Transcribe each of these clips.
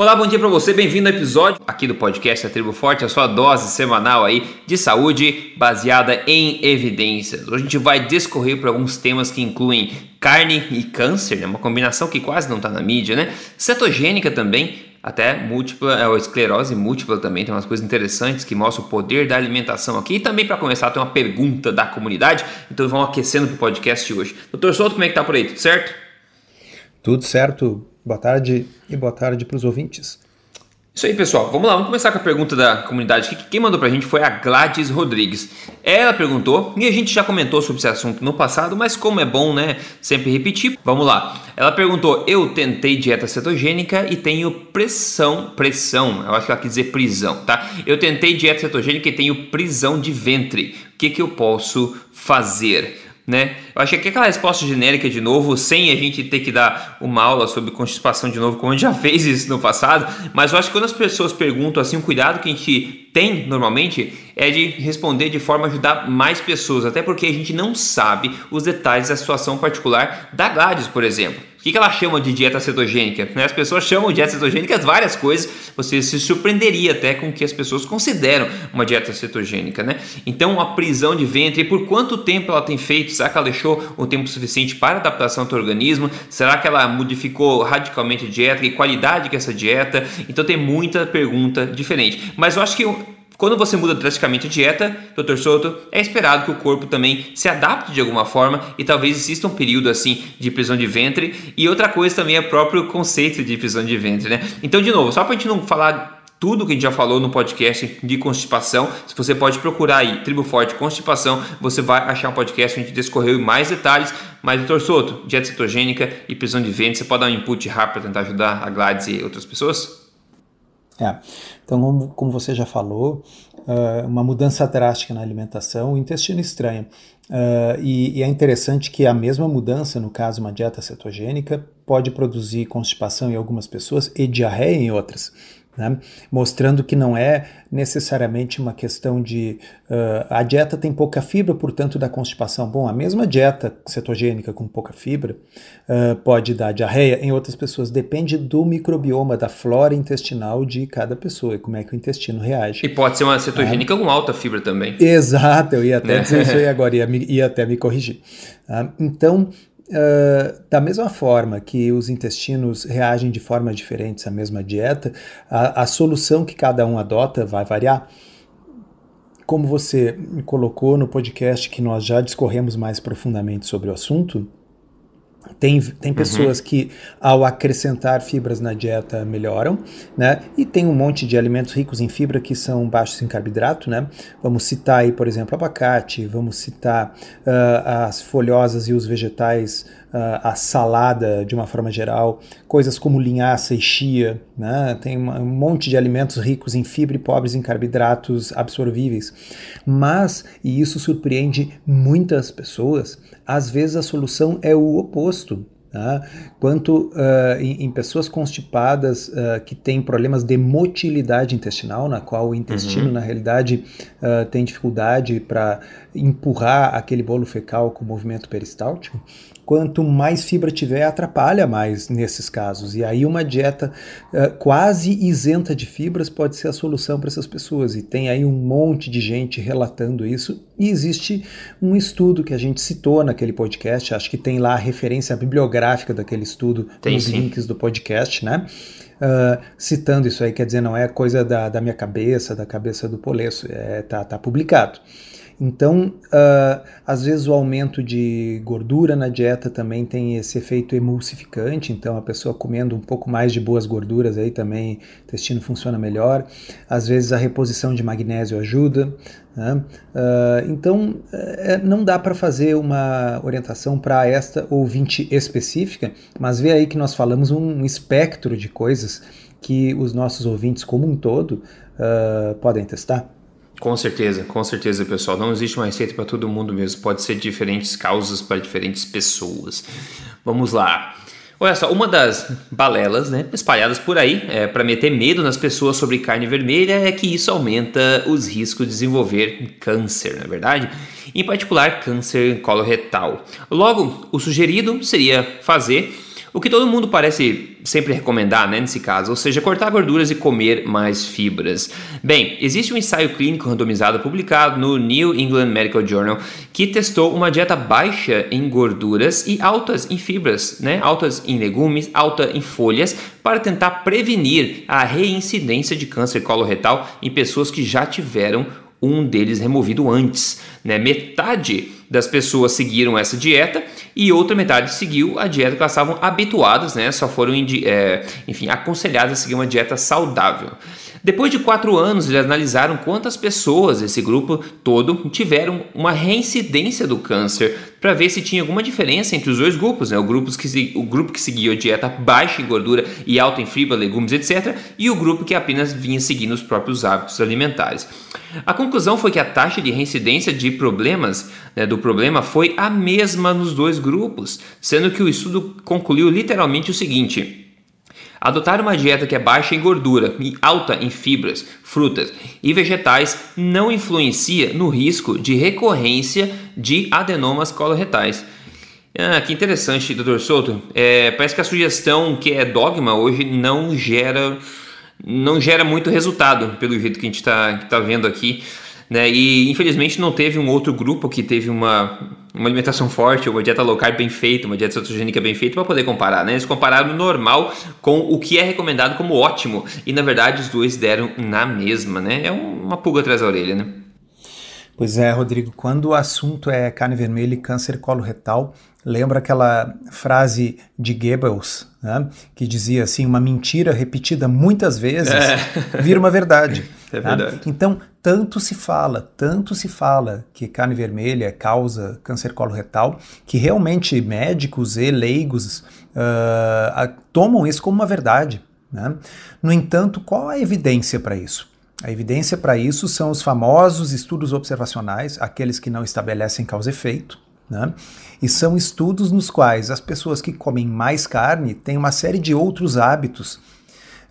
Olá, bom dia para você, bem-vindo ao episódio aqui do podcast A Tribo Forte, a sua dose semanal aí de saúde baseada em evidências. Hoje a gente vai discorrer por alguns temas que incluem carne e câncer, né? uma combinação que quase não está na mídia, né? Cetogênica também, até múltipla, é, esclerose múltipla também, tem umas coisas interessantes que mostram o poder da alimentação aqui. E também para começar, tem uma pergunta da comunidade, então vamos aquecendo pro podcast de hoje. Doutor Souto, como é que tá por aí? Tudo certo? Tudo certo. Boa tarde e boa tarde para os ouvintes. Isso aí, pessoal. Vamos lá, vamos começar com a pergunta da comunidade. Quem mandou pra gente foi a Gladys Rodrigues. Ela perguntou, e a gente já comentou sobre esse assunto no passado, mas como é bom, né, sempre repetir, vamos lá. Ela perguntou: Eu tentei dieta cetogênica e tenho pressão, pressão, eu acho que ela quis dizer prisão, tá? Eu tentei dieta cetogênica e tenho prisão de ventre. O que, que eu posso fazer? Né? Eu acho que aquela resposta genérica de novo, sem a gente ter que dar uma aula sobre constipação de novo, como a gente já fez isso no passado, mas eu acho que quando as pessoas perguntam assim, o cuidado que a gente tem normalmente é de responder de forma a ajudar mais pessoas, até porque a gente não sabe os detalhes da situação particular da Gladys, por exemplo. O que ela chama de dieta cetogênica? Né? As pessoas chamam de dieta cetogênica várias coisas. Você se surpreenderia até com o que as pessoas consideram uma dieta cetogênica, né? Então, a prisão de ventre, por quanto tempo ela tem feito? Será que ela deixou o tempo suficiente para adaptação ao organismo? Será que ela modificou radicalmente a dieta? Que qualidade que é essa dieta? Então, tem muita pergunta diferente. Mas eu acho que quando você muda drasticamente a dieta, Dr. Souto, é esperado que o corpo também se adapte de alguma forma e talvez exista um período assim de prisão de ventre. E outra coisa também é o próprio conceito de prisão de ventre, né? Então, de novo, só para a gente não falar tudo que a gente já falou no podcast de constipação. Se você pode procurar aí, Tribo Forte Constipação, você vai achar um podcast onde a gente discorreu em mais detalhes. Mas, doutor Souto, dieta cetogênica e prisão de ventre, você pode dar um input rápido para tentar ajudar a Gladys e outras pessoas? É. Então, como, como você já falou, uh, uma mudança drástica na alimentação, o intestino estranha. Uh, e, e, é interessante que a mesma mudança, no caso uma dieta cetogênica, pode produzir constipação em algumas pessoas e diarreia em outras né? mostrando que não é necessariamente uma questão de uh, a dieta tem pouca fibra, portanto dá constipação. Bom, a mesma dieta cetogênica com pouca fibra uh, pode dar diarreia em outras pessoas, depende do microbioma, da flora intestinal de cada pessoa e como é que o intestino reage. E pode ser uma cetogênica é. com alta fibra também. Exato, eu ia até dizer isso aí agora, ia, ia até me corrigir. Uh, então, Uh, da mesma forma que os intestinos reagem de forma diferente à mesma dieta, a, a, solução que cada um adota vai variar. Como você colocou no podcast que nós já discorremos mais profundamente sobre o assunto, tem, tem uhum. pessoas uhum. que, ao acrescentar fibras na dieta, melhoram, né? E tem um monte de alimentos ricos em fibra que são baixos em carboidrato, né? Vamos citar aí, por exemplo, abacate, vamos citar uh, as folhosas e os vegetais a salada de uma forma geral, coisas como linhaça e chia, né? tem um monte de alimentos ricos em fibra e pobres em carboidratos absorvíveis. Mas, e isso surpreende muitas pessoas, às vezes a solução é o oposto. Tá? Quanto uh, em, em, pessoas constipadas uh, que têm problemas de motilidade intestinal, na qual o intestino, uhum. na realidade, uh, tem dificuldade para empurrar aquele bolo fecal com o movimento peristáltico, quanto mais fibra tiver, atrapalha mais nesses casos. E aí uma dieta uh, quase isenta de fibras pode ser a solução para essas pessoas. E tem aí um monte de gente relatando isso. E existe um estudo que a gente citou naquele podcast, acho que tem lá a referência bibliográfica daquele estudo tem, nos sim. links do podcast, né? Uh, citando isso aí, quer dizer, não é coisa da, da minha cabeça, da cabeça do Polesso, é, tá, tá publicado. Então, uh, às vezes o aumento de gordura na dieta também tem esse efeito emulsificante, então a pessoa comendo um pouco mais de boas gorduras aí também o intestino funciona melhor. Às vezes a reposição de magnésio ajuda. Né? Uh, então, é, não dá para fazer uma orientação para esta ouvinte específica, mas vê aí que nós falamos um espectro de coisas que os nossos ouvintes como um todo uh, podem testar. Com certeza, com certeza, pessoal. Não existe uma receita para todo mundo mesmo. Pode ser diferentes causas para diferentes pessoas. Vamos lá. Olha só, uma das balelas né, espalhadas por aí é, para meter medo nas pessoas sobre carne vermelha é que isso aumenta os riscos de desenvolver câncer, não é verdade? Em particular, câncer coloretal. Logo, o sugerido seria fazer O que todo mundo parece sempre recomendar, né, nesse caso, ou seja, cortar gorduras e comer mais fibras. Bem, existe um ensaio clínico randomizado publicado no New England Medical Journal que testou uma dieta baixa em gorduras e altas em fibras, né, altas em legumes, alta em folhas, para tentar prevenir a reincidência de câncer coloretal em pessoas que já tiveram um deles removido antes. Né? Metade das pessoas seguiram essa dieta e outra metade seguiu a dieta que elas estavam habituadas, né? só foram é, enfim, aconselhadas a seguir uma dieta saudável. Depois de quatro anos, eles analisaram quantas pessoas esse grupo todo tiveram uma reincidência do câncer para ver se tinha alguma diferença entre os dois grupos, né? o, grupo que, o grupo que seguia a dieta baixa em gordura e alta em fibra, legumes, etc., e o grupo que apenas vinha seguindo os próprios hábitos alimentares. A conclusão foi que a taxa de reincidência de problemas né, do problema foi a mesma nos dois grupos, sendo que o estudo concluiu literalmente o seguinte. Adotar uma dieta que é baixa em gordura e alta em fibras, frutas e vegetais não influencia no risco de recorrência de adenomas coloretais. Ah, que interessante, Dr. Souto. É, parece que a sugestão que é dogma hoje não gera, não gera muito resultado, pelo jeito que a gente está tá vendo aqui. Né? E infelizmente não teve um outro grupo que teve uma, uma alimentação forte, uma dieta low carb bem feita, uma dieta cetogênica bem feita para poder comparar. Né? Eles compararam o normal com o que é recomendado como ótimo e na verdade os dois deram na mesma. Né? É uma pulga atrás da orelha. Né? Pois é, Rodrigo, quando o assunto é carne vermelha e câncer coloretal, lembra aquela frase de Goebbels, né, que dizia assim, uma mentira repetida muitas vezes é. vira uma verdade. É né? verdade. Né? Então, tanto se fala, tanto se fala que carne vermelha causa câncer coloretal, que realmente médicos e leigos uh, tomam isso como uma verdade. Né? No entanto, qual a evidência para isso? A evidência para isso são os famosos estudos observacionais, aqueles que não estabelecem causa-efeito, né? e são estudos nos quais as pessoas que comem mais carne têm uma série de outros hábitos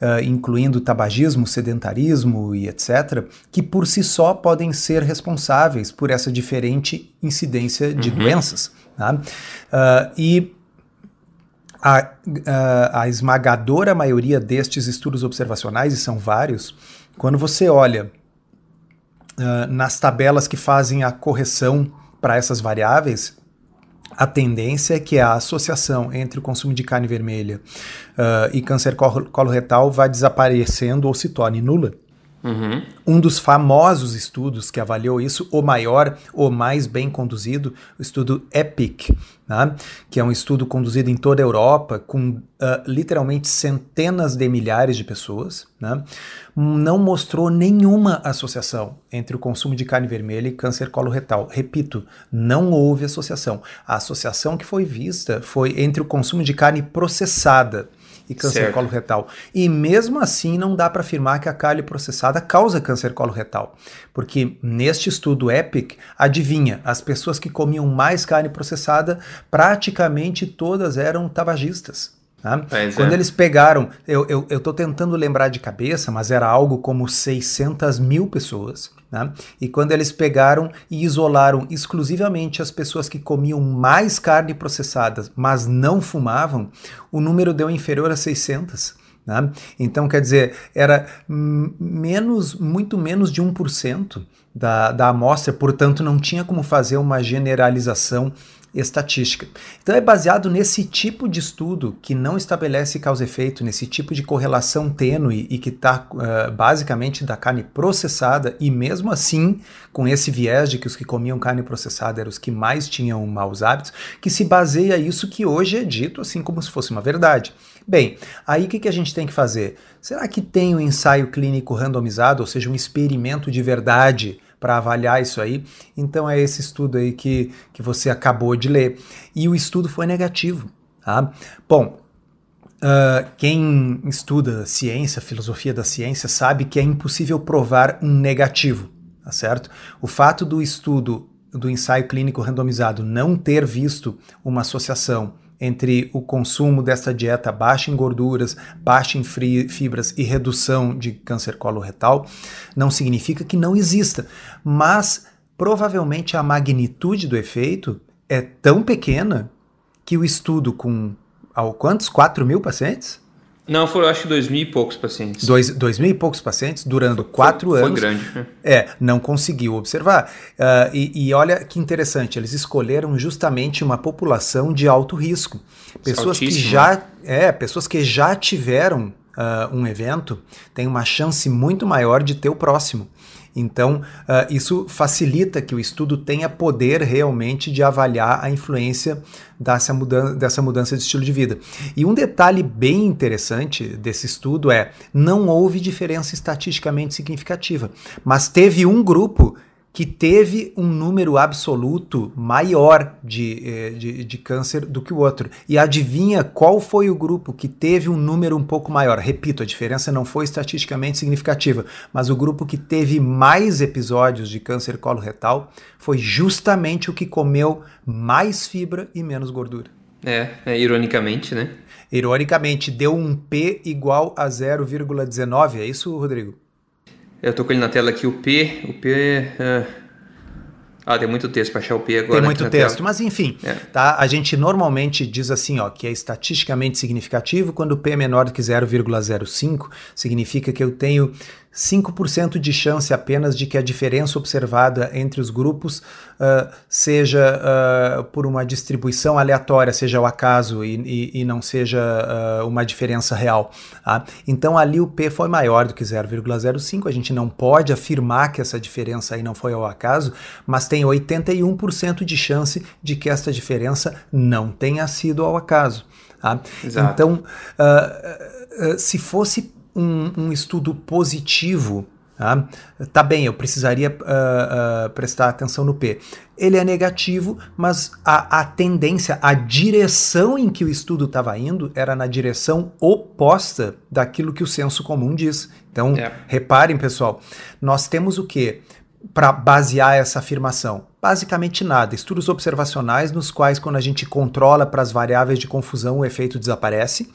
uh, incluindo tabagismo, sedentarismo e etc., que por si só podem ser responsáveis por essa diferente incidência de uhum. doenças. Tá? Uh, e a, a, a, esmagadora maioria destes estudos observacionais, e são vários, quando você olha uh, nas tabelas que fazem a correção para essas variáveis, a tendência é que a associação entre o consumo de carne vermelha uh, e câncer coloretal vá desaparecendo ou se torne nula. Uhum. Um dos famosos estudos que avaliou isso, o maior, o mais bem conduzido, o estudo EPIC, né? que é um estudo conduzido em toda a Europa, com uh, literalmente centenas de milhares de pessoas, né? não mostrou nenhuma associação entre o consumo de carne vermelha e câncer coloretal. Repito, não houve associação. A associação que foi vista foi entre o consumo de carne processada e câncer certo. coloretal. E mesmo assim não dá para afirmar que a carne processada causa câncer coloretal, porque neste estudo EPIC, adivinha, as pessoas que comiam mais carne processada, praticamente todas eram tabagistas. Tá? Quando é. eles pegaram, eu estou tentando lembrar de cabeça, mas era algo como 600 mil pessoas. Né? E quando eles pegaram e isolaram exclusivamente as pessoas que comiam mais carne processada, mas não fumavam, o número deu inferior a 600. Né? Então, quer dizer, era menos, muito menos de 1% da, da amostra, portanto, não tinha como fazer uma generalização estatística. Então é baseado nesse tipo de estudo que não estabelece causa-efeito, nesse tipo de correlação tênue e que está uh, basicamente da carne processada, e mesmo assim, com esse viés de que os que comiam carne processada eram os que mais tinham maus hábitos, que se baseia isso que hoje é dito assim como se fosse uma verdade. Bem, aí o que, que a gente tem que fazer? Será que tem um ensaio clínico randomizado, ou seja, um experimento de verdade? Para avaliar isso aí. Então é esse estudo aí que, que você acabou de ler. E o estudo foi negativo. Tá? Bom, uh, quem estuda ciência, filosofia da ciência, sabe que é impossível provar um negativo, tá certo? O fato do estudo do ensaio clínico randomizado não ter visto uma associação entre o consumo dessa dieta baixa em gorduras, baixa em fibras e redução de câncer coloretal, não significa que não exista, mas provavelmente a magnitude do efeito é tão pequena que o estudo com ao quantos? 4 mil pacientes? Não, foram acho que dois mil e poucos pacientes. Dois, dois mil e poucos pacientes durando quatro foi, anos. Foi grande. Né? É, não conseguiu observar. Uh, e, e, olha que interessante, eles escolheram justamente uma população de alto risco. Pessoas que já, é, pessoas que já tiveram uh, um evento têm uma chance muito maior de ter o próximo. Então, uh, isso facilita que o estudo tenha poder realmente de avaliar a influência dessa mudança, dessa mudança de estilo de vida. E um detalhe bem interessante desse estudo é: não houve diferença estatisticamente significativa, mas teve um grupo que teve um número absoluto maior de, eh, de, de, câncer do que o outro. E adivinha qual foi o grupo que teve um número um pouco maior? Repito, a diferença não foi estatisticamente significativa, mas o grupo que teve mais episódios de câncer coloretal foi justamente o que comeu mais fibra e menos gordura. É, é ironicamente, né? Ironicamente, deu um P igual a 0,19, é isso, Rodrigo? Eu tô com ele na tela aqui, o P. O P. Uh... Ah, tem muito texto para achar o P agora. Tem muito texto, tela. mas enfim, é. tá? A gente normalmente diz assim, ó, que é estatisticamente significativo quando o P é menor do que 0,05, significa que eu tenho 5% de chance apenas de que a diferença observada entre os grupos uh, seja uh, por uma distribuição aleatória, seja o acaso e, e, e não seja uh, uma diferença real. Tá? Então ali o P foi maior do que 0,05, a gente não pode afirmar que essa diferença aí não foi ao acaso, mas tem 81% de chance de que esta diferença não tenha sido ao acaso. Tá? Então, se fosse um, um estudo positivo, tá? tá bem, eu precisaria uh, uh, prestar atenção no P. Ele é negativo, mas a, a tendência, a direção em que o estudo estava indo era na direção oposta daquilo que o senso comum diz. Então, é. reparem, pessoal, nós temos o quê? para basear essa afirmação? Basicamente nada. Estudos observacionais nos quais, quando a gente controla para as variáveis de confusão, o efeito desaparece.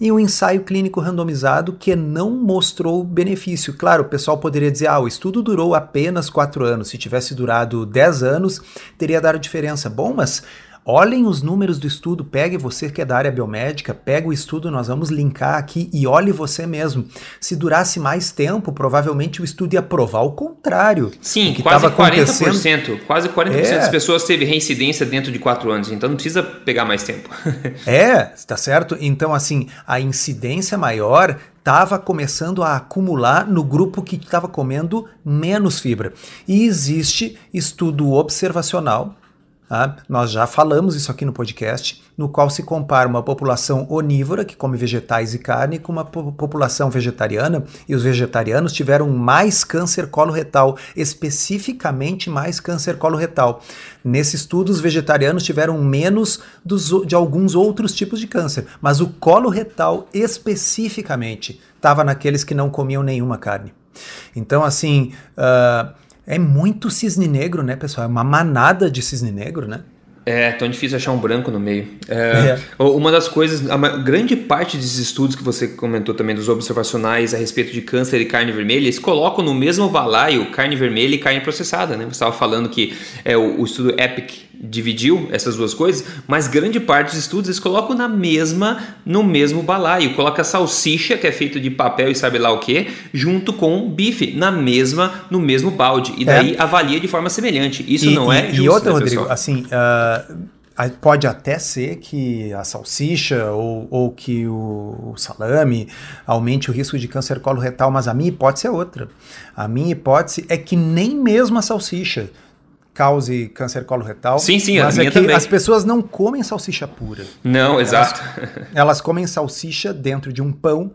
E um ensaio clínico randomizado que não mostrou benefício. Claro, o pessoal poderia dizer: ah, o estudo durou apenas 4 anos. Se tivesse durado 10 anos, teria dado diferença. Bom, mas Olhem os números do estudo, pegue você que é da área biomédica, pega o estudo, nós vamos linkar aqui e olhe você mesmo. Se durasse mais tempo, provavelmente o estudo ia provar o contrário. Sim, quase 40%. Quase 40% é. das pessoas teve reincidência dentro de 4 anos, então não precisa pegar mais tempo. é, está certo? Então, assim, a incidência maior estava começando a acumular no grupo que estava comendo menos fibra. E existe estudo observacional Tá? Nós já falamos isso aqui no podcast, no qual se compara uma população onívora, que come vegetais e carne, com uma população vegetariana, e os vegetarianos tiveram mais câncer coloretal, especificamente mais câncer coloretal. Nesse estudo, os vegetarianos tiveram menos dos, de alguns outros tipos de câncer, mas o coloretal especificamente estava naqueles que não comiam nenhuma carne. Então, assim. Uh, é muito cisne negro, né, pessoal? É uma manada de cisne negro, né? É, tão difícil achar um branco no meio. É, é. Uma das coisas, a grande parte desses estudos que você comentou também, dos observacionais a respeito de câncer e carne vermelha, eles colocam no mesmo balaio carne vermelha e carne processada, né? Você estava falando que é, o, o estudo EPIC dividiu essas duas coisas, mas grande parte dos estudos eles colocam na mesma, no mesmo balaio. Coloca salsicha, que é feito de papel e sabe lá o que, junto com bife, na mesma, no mesmo balde. E daí é. avalia de forma semelhante. Isso e, não é justo, E outra, né, Rodrigo, assim, uh, pode até ser que a salsicha ou, ou que o, o, salame aumente o risco de câncer coloretal, mas a minha hipótese é outra. A minha hipótese é que nem mesmo a salsicha cause câncer coloretal. Sim, sim, mas a é também. As pessoas não comem salsicha pura. Não, elas, exato. Elas comem salsicha dentro de um pão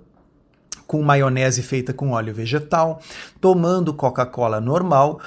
com maionese feita com óleo vegetal, tomando Coca-Cola normal,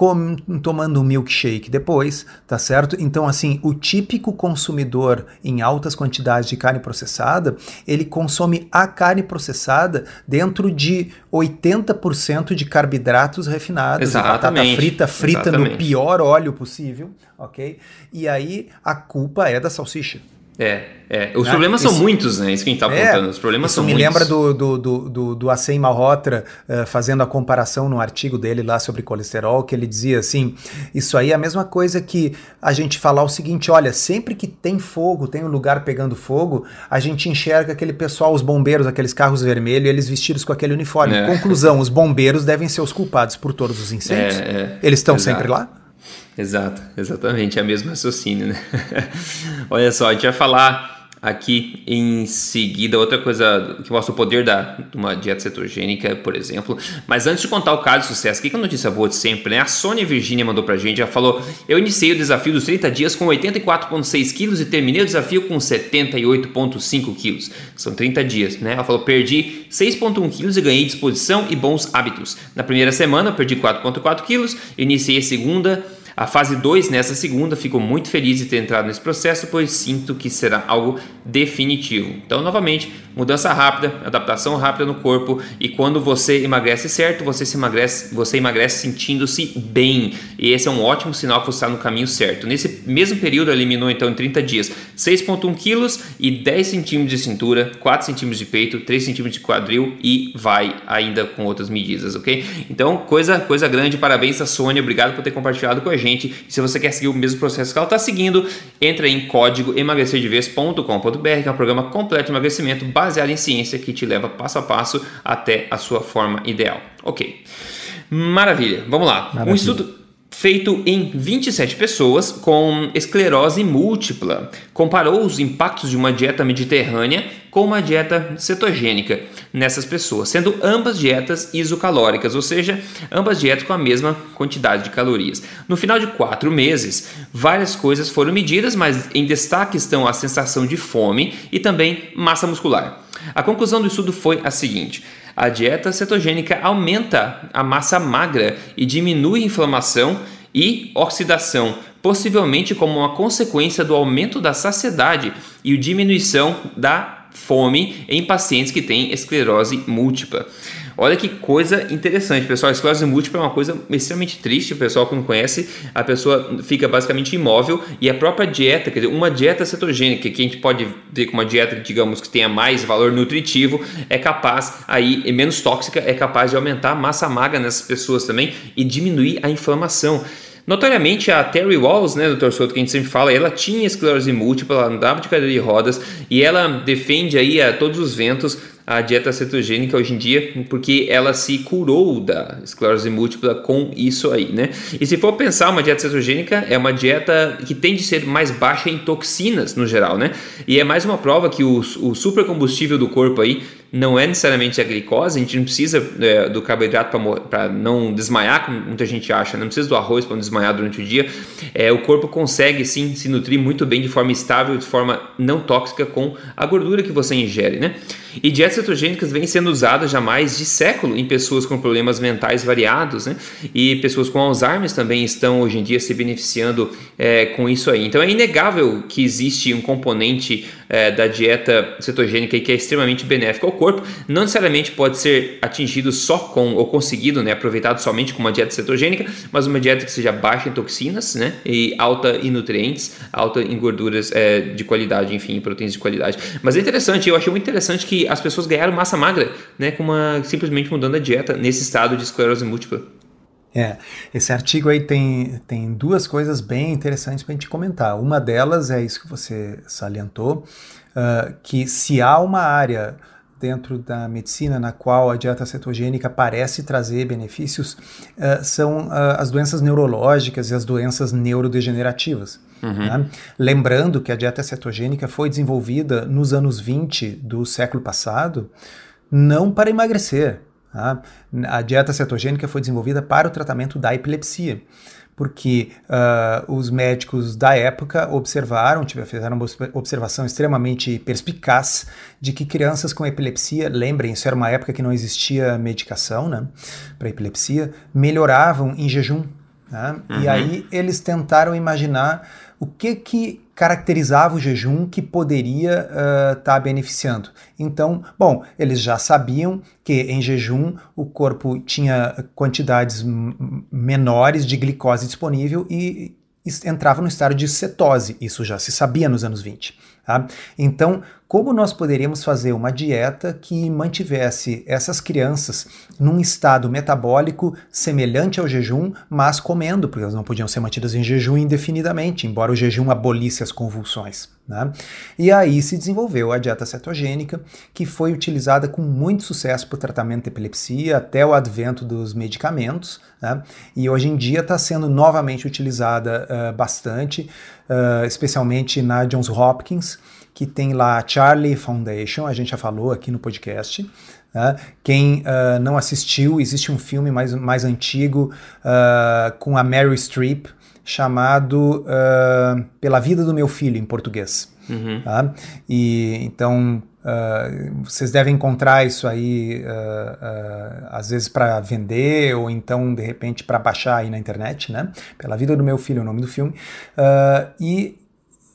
com, tomando um milkshake depois, tá certo? Então, assim, o típico consumidor em altas quantidades de carne processada, ele consome a carne processada dentro de 80% de carboidratos refinados, Exatamente. batata frita, frita Exatamente. no pior óleo possível, ok? E aí a culpa é da salsicha. É, é. Os né? problemas são muitos, né? Isso que a gente tá é, apontando. Os problemas são me muitos. lembra do, do, do, do, do Assem Malhotra uh, fazendo a comparação no artigo dele lá sobre colesterol, que ele dizia assim: isso aí é a mesma coisa que a gente falar o seguinte: olha, sempre que tem fogo, tem um lugar pegando fogo, a gente enxerga aquele pessoal, os bombeiros, aqueles carros vermelhos, eles vestidos com aquele uniforme. É. Conclusão: os bombeiros devem ser os culpados por todos os incêndios. É, é. Eles estão sempre lá? Exato, exatamente, é o mesmo raciocínio, né? Olha só, a gente vai falar aqui em seguida outra coisa que mostra o poder da, uma dieta cetogênica, por exemplo. Mas antes de contar o caso de sucesso, o que é notícia boa de sempre, né? A Sônia Virginia mandou pra gente, ela falou: Eu iniciei o desafio dos 30 dias com 84,6 quilos e terminei o desafio com 78,5 quilos. São 30 dias, né? Ela falou: Perdi 6,1 quilos e ganhei disposição e bons hábitos. Na primeira semana, perdi 4,4 quilos, iniciei a segunda a fase 2, nessa segunda, fico muito feliz de ter entrado nesse processo, pois sinto que será algo definitivo. Então, novamente, mudança rápida, adaptação rápida no corpo e quando você emagrece certo, você se emagrece, você emagrece sentindo-se bem. E esse é um ótimo sinal que você está no caminho certo. Nesse mesmo período, eliminou então em 30 dias 6,1 quilos e 10 centímetros de cintura, 4 centímetros de peito, 3 centímetros de quadril e vai ainda com outras medidas, ok? Então, coisa, coisa grande. Parabéns a Sônia, obrigado por ter compartilhado com a gente gente. Se você quer seguir o mesmo processo que ela está seguindo, entra em código emagrecerdevez.com.br, que é um programa completo de emagrecimento baseado em ciência que te leva passo a passo até a sua forma ideal. Ok. Maravilha. Vamos lá. Maravilha. Um estudo feito em 27 pessoas com esclerose múltipla. Comparou os impactos de uma dieta mediterrânea com uma dieta cetogênica nessas pessoas, sendo ambas dietas isocalóricas, ou seja, ambas dietas com a mesma quantidade de calorias. No final de quatro meses, várias coisas foram medidas, mas em destaque estão a sensação de fome e também massa muscular. A conclusão do estudo foi a seguinte: a dieta cetogênica aumenta a massa magra e diminui inflamação e oxidação, possivelmente como uma consequência do aumento da saciedade e diminuição da fome em pacientes que têm esclerose múltipla. Olha que coisa interessante, pessoal. A esclerose múltipla é uma coisa extremamente triste. O pessoal que não conhece, a pessoa fica basicamente imóvel e a própria dieta, quer dizer, uma dieta cetogênica, que a gente pode ver como uma dieta, digamos, que tenha mais valor nutritivo, é capaz aí, é menos tóxica, é capaz de aumentar a massa magra nessas pessoas também e diminuir a inflamação. Notoriamente, a Terry Walls, né, Dr. Souto, que a gente sempre fala, ela tinha esclerose múltipla, ela andava de cadeira de rodas e ela defende aí a todos os ventos a dieta cetogênica hoje em dia, porque ela se curou da esclerose múltipla com isso aí, né? E se for pensar, uma dieta cetogênica é uma dieta que tende a ser mais baixa em toxinas no geral, né? E é mais uma prova que o, o supercombustível do corpo aí não é necessariamente a glicose, a gente não precisa é, do carboidrato para não desmaiar, como muita gente acha, não precisa do arroz para não desmaiar durante o dia. É, o corpo consegue sim se nutrir muito bem de forma estável, de forma não tóxica com a gordura que você ingere, né? E dietas cetogênicas vêm sendo usadas já mais de século em pessoas com problemas mentais variados, né? E pessoas com Alzheimer também estão hoje em dia se beneficiando é, com isso aí. Então é inegável que existe um componente é, da dieta cetogênica que é extremamente benéfico ao corpo. Não necessariamente pode ser atingido só com, ou conseguido, né, aproveitado somente com uma dieta cetogênica, mas uma dieta que seja baixa em toxinas, né, e alta em nutrientes, alta em gorduras é, de qualidade, enfim, proteínas de qualidade. Mas é interessante, eu achei muito interessante que as pessoas ganharam massa magra, né, com uma, simplesmente mudando a dieta nesse estado de esclerose múltipla. É, esse artigo aí tem, tem duas coisas bem interessantes para a gente comentar. Uma delas é isso que você salientou, uh, que se há uma área dentro da medicina na qual a dieta cetogênica parece trazer benefícios, uh, são uh, as doenças neurológicas e as doenças neurodegenerativas. Uhum. Né? Lembrando que a dieta cetogênica foi desenvolvida nos anos 20 do século passado, não para emagrecer? A dieta cetogênica foi desenvolvida para o tratamento da epilepsia, porque uh, os médicos da época observaram, fizeram uma observação extremamente perspicaz de que crianças com epilepsia, lembrem, isso era uma época que não existia medicação né, para epilepsia, melhoravam em jejum. Né? Uhum. E aí eles tentaram imaginar o que que caracterizava o jejum que poderia estar uh, tá beneficiando. Então, bom, eles já sabiam que em jejum o corpo tinha quantidades menores de glicose disponível e entrava no estado de cetose. Isso já se sabia nos anos 20. Tá? Então, como nós poderíamos fazer uma dieta que mantivesse essas crianças num estado metabólico semelhante ao jejum, mas comendo, porque elas não podiam ser mantidas em jejum indefinidamente, embora o jejum abolisse as convulsões. Né? E aí se desenvolveu a dieta cetogênica, que foi utilizada com muito sucesso para o tratamento de epilepsia até o advento dos medicamentos, né? e hoje em dia está sendo novamente utilizada uh, bastante, uh, especialmente na Johns Hopkins que tem lá a Charlie Foundation, a gente já falou aqui no podcast. Né? Quem uh, não assistiu, existe um filme mais, mais antigo uh, com a Mary Streep chamado Pela Vida do Meu Filho, em português. Uhum. Tá? E então Uh, vocês devem encontrar isso aí uh, uh, às vezes para vender ou então de repente para baixar aí na internet, né? Pela vida do meu filho, é o nome do filme. e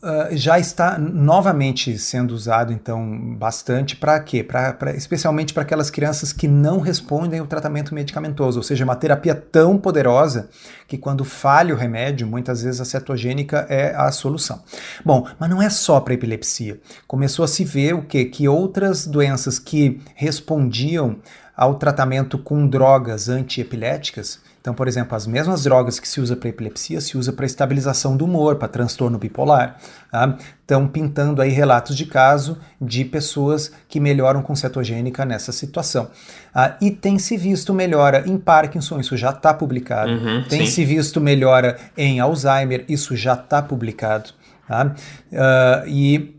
Uh, já está novamente sendo usado, então, bastante para quê? Pra, pra, especialmente para aquelas crianças que não respondem ao tratamento medicamentoso, ou seja, uma terapia tão poderosa que quando falha o remédio, muitas vezes a cetogênica é a solução. Bom, mas não é só para epilepsia. Começou a se ver o quê? Que outras doenças que respondiam ao tratamento com drogas antiepiléticas então, por exemplo, as mesmas drogas que se usa para epilepsia se usa para estabilização do humor, para transtorno bipolar. Tá? Estão pintando aí relatos de caso de pessoas que melhoram com cetogênica nessa situação. Ah, e tem se visto melhora em Parkinson, isso já está publicado. Uhum, tem sim. se visto melhora em Alzheimer, isso já está publicado. Tá? Uh, e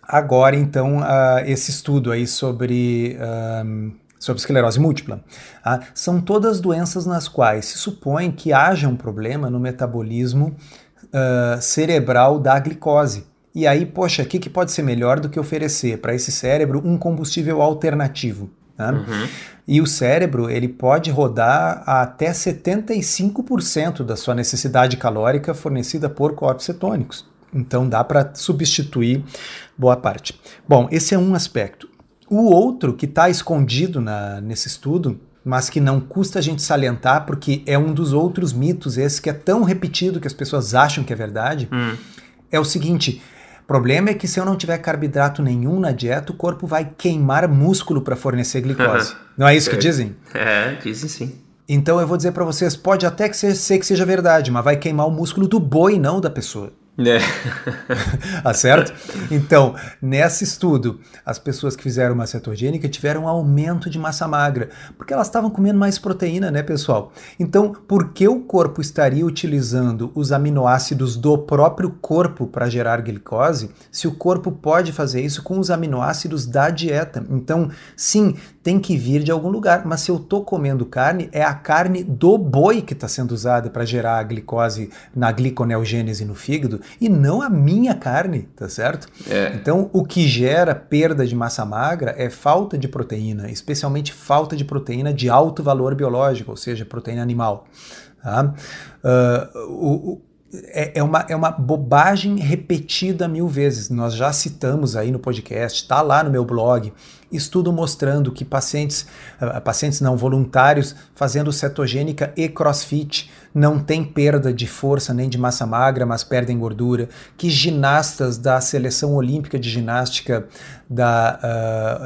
agora, então, uh, esse estudo aí sobre. Uh, sobre esclerose múltipla, ah, são todas doenças nas quais se supõe que haja um problema no metabolismo uh, cerebral da glicose. E aí, poxa, o que, que pode ser melhor do que oferecer para esse cérebro um combustível alternativo? Né? Uhum. E o cérebro ele pode rodar até 75% da sua necessidade calórica fornecida por corpos cetônicos. Então dá para substituir boa parte. Bom, esse é um aspecto. O outro que está escondido na, nesse estudo, mas que não custa a gente salientar, porque é um dos outros mitos, esse que é tão repetido que as pessoas acham que é verdade, hum. é o seguinte: o problema é que se eu não tiver carboidrato nenhum na dieta, o corpo vai queimar músculo para fornecer glicose. não é isso que dizem? É, dizem sim. Então eu vou dizer para vocês, pode até que ser que seja verdade, mas vai queimar o músculo do boi, não da pessoa. É. tá certo? Então, nesse estudo, as pessoas que fizeram uma cetogênica tiveram um aumento de massa magra, porque elas estavam comendo mais proteína, né, pessoal? Então, por que o corpo estaria utilizando os aminoácidos do próprio corpo para gerar glicose, se o corpo pode fazer isso com os aminoácidos da dieta? Então, sim, tem que vir de algum lugar, mas se eu estou comendo carne, é a carne do boi que está sendo usada para gerar a glicose na gliconeogênese no fígado e não a minha carne, tá certo? É. Então, o que gera perda de massa magra é falta de proteína, especialmente falta de proteína de alto valor biológico, ou seja, proteína animal. Tá? Uh, o, é, é, uma, é uma bobagem repetida mil vezes. Nós já citamos aí no podcast, está lá no meu blog, estudo mostrando que pacientes, uh, pacientes não voluntários fazendo cetogênica e crossfit não têm perda de força nem de massa magra, mas perdem gordura, que ginastas da seleção olímpica de ginástica da,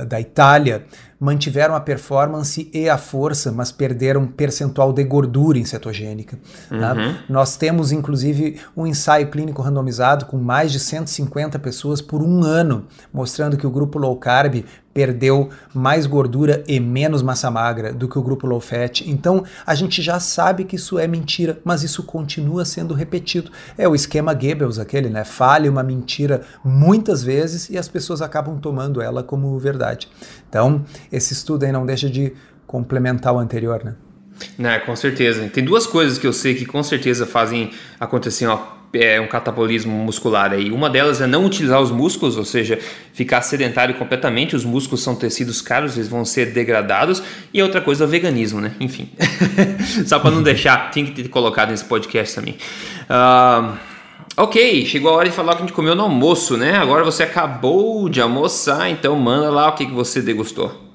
uh, da Itália mantiveram a performance e a força, mas perderam percentual de gordura em cetogênica. Tá? Uhum. Nós temos, inclusive, um ensaio clínico randomizado com mais de 150 pessoas por um ano, mostrando que o grupo low carb perdeu mais gordura e menos massa magra do que o grupo low fat. Então a gente já sabe que isso é mentira, mas isso continua sendo repetido. É o esquema Goebbels aquele, né? Fale uma mentira muitas vezes e as pessoas acabam tomando ela como verdade. Então, esse estudo aí não deixa de complementar o anterior, né? Não, com certeza. Tem duas coisas que eu sei que com certeza fazem acontecer ó, é, um catabolismo muscular aí. Uma delas é não utilizar os músculos, ou seja, ficar sedentário completamente. Os músculos são tecidos caros, eles vão ser degradados. E outra coisa é o veganismo, né? Enfim, só para não deixar, tinha que ter colocado nesse podcast também. Uh, ok, chegou a hora de falar o que a gente comeu no almoço, né? Agora você acabou de almoçar, então manda lá o que, que você degustou.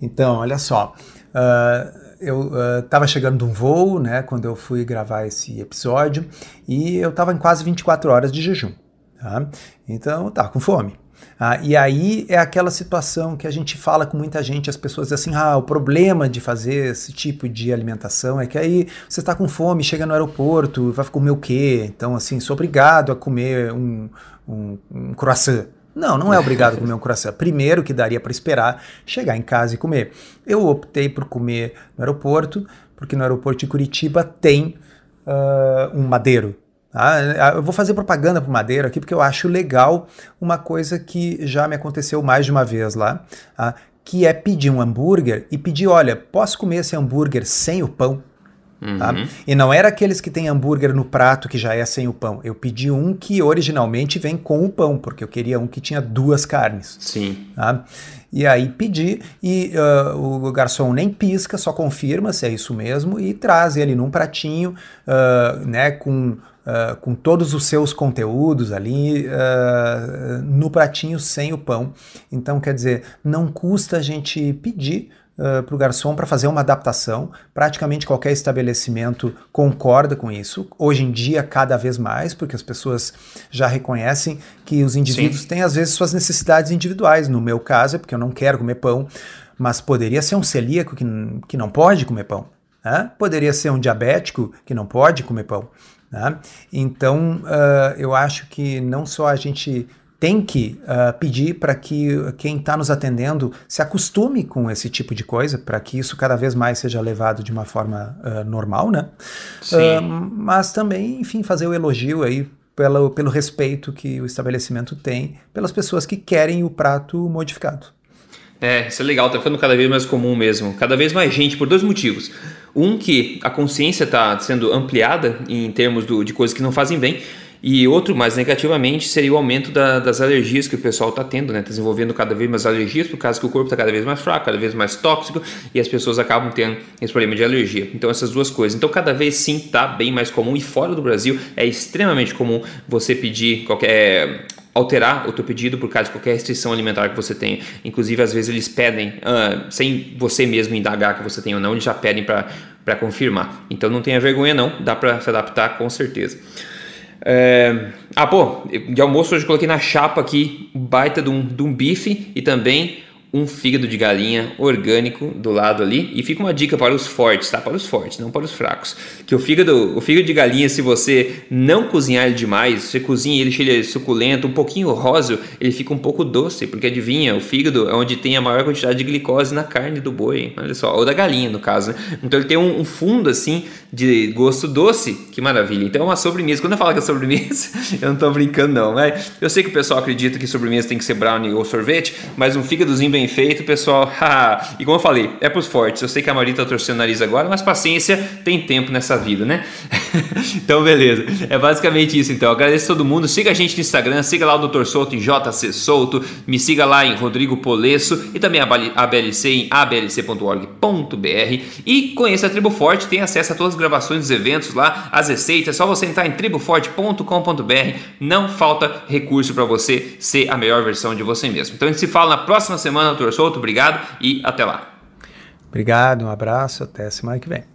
Então, olha só. Uh, eu estava uh, chegando de um voo, né, quando eu fui gravar esse episódio, e eu estava em quase 24 horas de jejum. Tá? Então, tá com fome. Ah, e aí é aquela situação que a gente fala com muita gente, as pessoas dizem assim: ah, o problema de fazer esse tipo de alimentação é que aí você está com fome, chega no aeroporto, vai comer o quê? Então, assim, sou obrigado a comer um, um, um croissant. Não, não é obrigado a comer um croissant. Primeiro que daria para esperar chegar em casa e comer. Eu optei por comer no aeroporto, porque no aeroporto de Curitiba tem uh, um madeiro. Ah, eu vou fazer propaganda para Madeira aqui porque eu acho legal uma coisa que já me aconteceu mais de uma vez lá, ah, que é pedir um hambúrguer e pedir, olha, posso comer esse hambúrguer sem o pão? Tá? Uhum. E não era aqueles que tem hambúrguer no prato que já é sem o pão. Eu pedi um que originalmente vem com o pão, porque eu queria um que tinha duas carnes. Sim. Tá? E aí pedi e uh, o garçom nem pisca, só confirma se é isso mesmo e traz ele num pratinho, uh, né, com Uh, com todos os seus conteúdos ali no pratinho sem o pão. Então, quer dizer, não custa a gente pedir uh, para o garçom para fazer uma adaptação. Praticamente qualquer estabelecimento concorda com isso. Hoje em dia, cada vez mais, porque as pessoas já reconhecem que os indivíduos Sim. têm, às vezes, suas necessidades individuais. No meu caso, é porque eu não quero comer pão, mas poderia ser um celíaco que, que não pode comer pão. Né? Poderia ser um diabético que não pode comer pão. Né? Então, uh, eu acho que não só a gente tem que uh, pedir para que quem está nos atendendo se acostume com esse tipo de coisa, para que isso cada vez mais seja levado de uma forma uh, normal, né? Uh, mas também, enfim, fazer o elogio aí pelo, pelo respeito que o estabelecimento tem pelas pessoas que querem o prato modificado. É, isso é legal, tá ficando cada vez mais comum mesmo. Cada vez mais gente, por dois motivos. Um, que a consciência está sendo ampliada em termos do, de coisas que não fazem bem. E outro, mais negativamente, seria o aumento da, das alergias que o pessoal está tendo, né? Tá desenvolvendo cada vez mais alergias, por causa que o corpo está cada vez mais fraco, cada vez mais tóxico, e as pessoas acabam tendo esse problema de alergia. Então, essas duas coisas. Então, cada vez sim está bem mais comum, e fora do Brasil é extremamente comum você pedir qualquer alterar o teu pedido por causa de qualquer restrição alimentar que você tenha. Inclusive, às vezes eles pedem, uh, sem você mesmo indagar que você tem ou não, eles já pedem para confirmar. Então não tenha vergonha não, dá para se adaptar com certeza. É... Ah, pô, de almoço hoje eu coloquei na chapa aqui baita de um, de um bife e também um fígado de galinha orgânico do lado ali. E fica uma dica para os fortes, tá? Para os fortes, não para os fracos. Que o fígado, o fígado de galinha, se você não cozinhar ele demais, você cozinha ele, ele é suculento, um pouquinho rosa, ele fica um pouco doce, porque adivinha, o fígado é onde tem a maior quantidade de glicose na carne do boi, olha só, ou da galinha no caso, né? Então ele tem um, um fundo assim de gosto doce, que maravilha. Então é uma sobremesa. Quando eu falo que é sobremesa, eu não tô brincando não, mas eu sei que o pessoal acredita que sobremesa tem que ser brownie ou sorvete, mas um fígadozinho bem bem feito, pessoal. e como eu falei, é pros fortes. Eu sei que a Maria tá torcendo o nariz agora, mas paciência, tem tempo nessa vida, né? então, beleza. É basicamente isso, então. Agradeço todo mundo. Siga a gente no Instagram, siga lá o Dr. Souto em JC Souto, me siga lá em Rodrigo Polesso e também a BLC em ablc.org.br e conheça a Tribo Forte, tem acesso a todas as gravações dos eventos lá, as receitas, é só você entrar em triboforte.com.br. Não falta recurso para você ser a melhor versão de você mesmo. Então a gente se fala na próxima semana, doutor Souto. Obrigado e até lá. Obrigado, um abraço, até semana que vem.